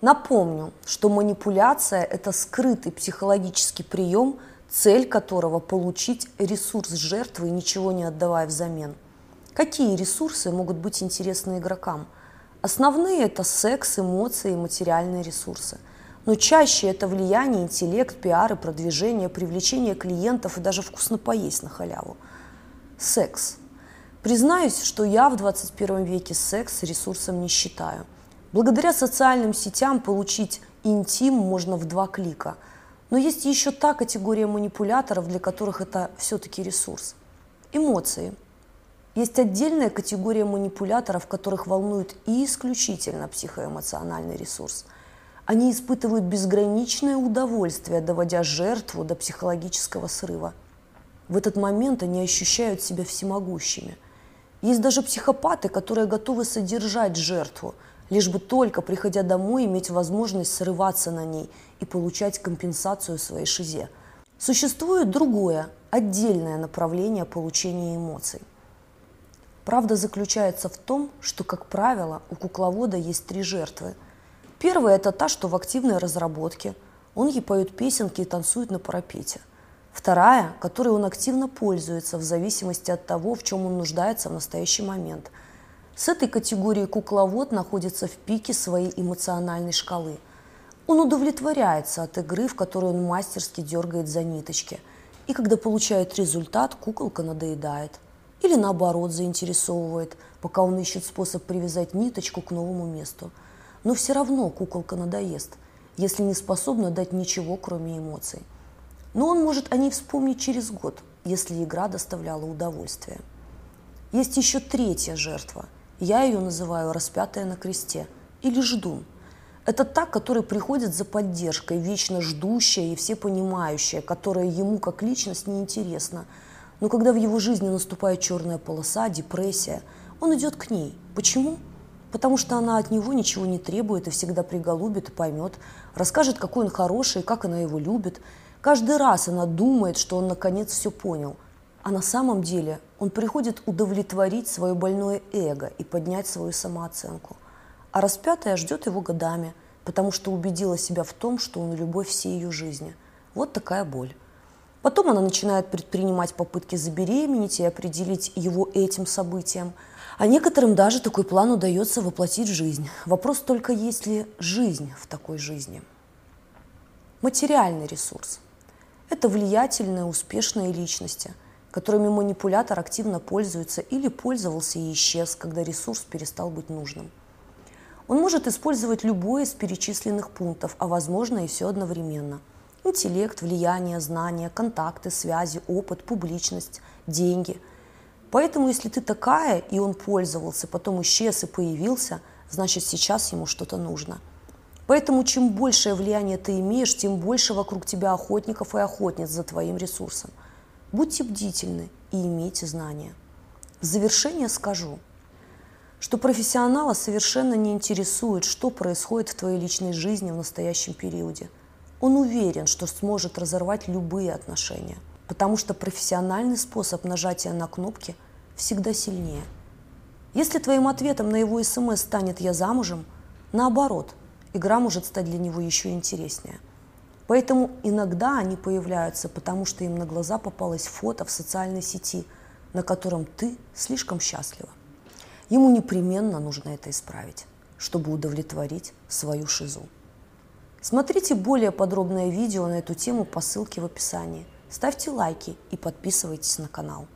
Напомню, что манипуляция – это скрытый психологический прием, цель которого – получить ресурс жертвы, ничего не отдавая взамен. Какие ресурсы могут быть интересны игрокам? Основные – это секс, эмоции и материальные ресурсы. Но чаще это влияние, интеллект, пиар и продвижение, привлечение клиентов и даже вкусно поесть на халяву. Секс. Признаюсь, что я в 21 веке секс ресурсом не считаю – Благодаря социальным сетям получить интим можно в два клика. Но есть еще та категория манипуляторов, для которых это все-таки ресурс. Эмоции. Есть отдельная категория манипуляторов, которых волнует и исключительно психоэмоциональный ресурс. Они испытывают безграничное удовольствие, доводя жертву до психологического срыва. В этот момент они ощущают себя всемогущими. Есть даже психопаты, которые готовы содержать жертву – лишь бы только, приходя домой, иметь возможность срываться на ней и получать компенсацию своей шизе. Существует другое, отдельное направление получения эмоций. Правда заключается в том, что, как правило, у кукловода есть три жертвы. Первая – это та, что в активной разработке. Он ей поет песенки и танцует на парапете. Вторая, которой он активно пользуется в зависимости от того, в чем он нуждается в настоящий момент – с этой категорией кукловод находится в пике своей эмоциональной шкалы. Он удовлетворяется от игры, в которой он мастерски дергает за ниточки. И когда получает результат, куколка надоедает. Или наоборот заинтересовывает, пока он ищет способ привязать ниточку к новому месту. Но все равно куколка надоест, если не способна дать ничего, кроме эмоций. Но он может о ней вспомнить через год, если игра доставляла удовольствие. Есть еще третья жертва – я ее называю распятая на кресте или ждун. Это та, которая приходит за поддержкой, вечно ждущая и все понимающая, которая ему как личность неинтересна. Но когда в его жизни наступает черная полоса, депрессия, он идет к ней. Почему? Потому что она от него ничего не требует и всегда приголубит и поймет, расскажет, какой он хороший, как она его любит. Каждый раз она думает, что он наконец все понял – а на самом деле он приходит удовлетворить свое больное эго и поднять свою самооценку. А распятая ждет его годами, потому что убедила себя в том, что он любовь всей ее жизни. Вот такая боль. Потом она начинает предпринимать попытки забеременеть и определить его этим событием. А некоторым даже такой план удается воплотить в жизнь. Вопрос только, есть ли жизнь в такой жизни. Материальный ресурс – это влиятельные, успешные личности – которыми манипулятор активно пользуется или пользовался и исчез, когда ресурс перестал быть нужным. Он может использовать любой из перечисленных пунктов, а возможно и все одновременно. Интеллект, влияние, знания, контакты, связи, опыт, публичность, деньги. Поэтому если ты такая, и он пользовался, потом исчез и появился, значит сейчас ему что-то нужно. Поэтому чем большее влияние ты имеешь, тем больше вокруг тебя охотников и охотниц за твоим ресурсом – Будьте бдительны и имейте знания. В завершение скажу, что профессионала совершенно не интересует, что происходит в твоей личной жизни в настоящем периоде. Он уверен, что сможет разорвать любые отношения, потому что профессиональный способ нажатия на кнопки всегда сильнее. Если твоим ответом на его смс станет «я замужем», наоборот, игра может стать для него еще интереснее – Поэтому иногда они появляются, потому что им на глаза попалось фото в социальной сети, на котором ты слишком счастлива. Ему непременно нужно это исправить, чтобы удовлетворить свою шизу. Смотрите более подробное видео на эту тему по ссылке в описании. Ставьте лайки и подписывайтесь на канал.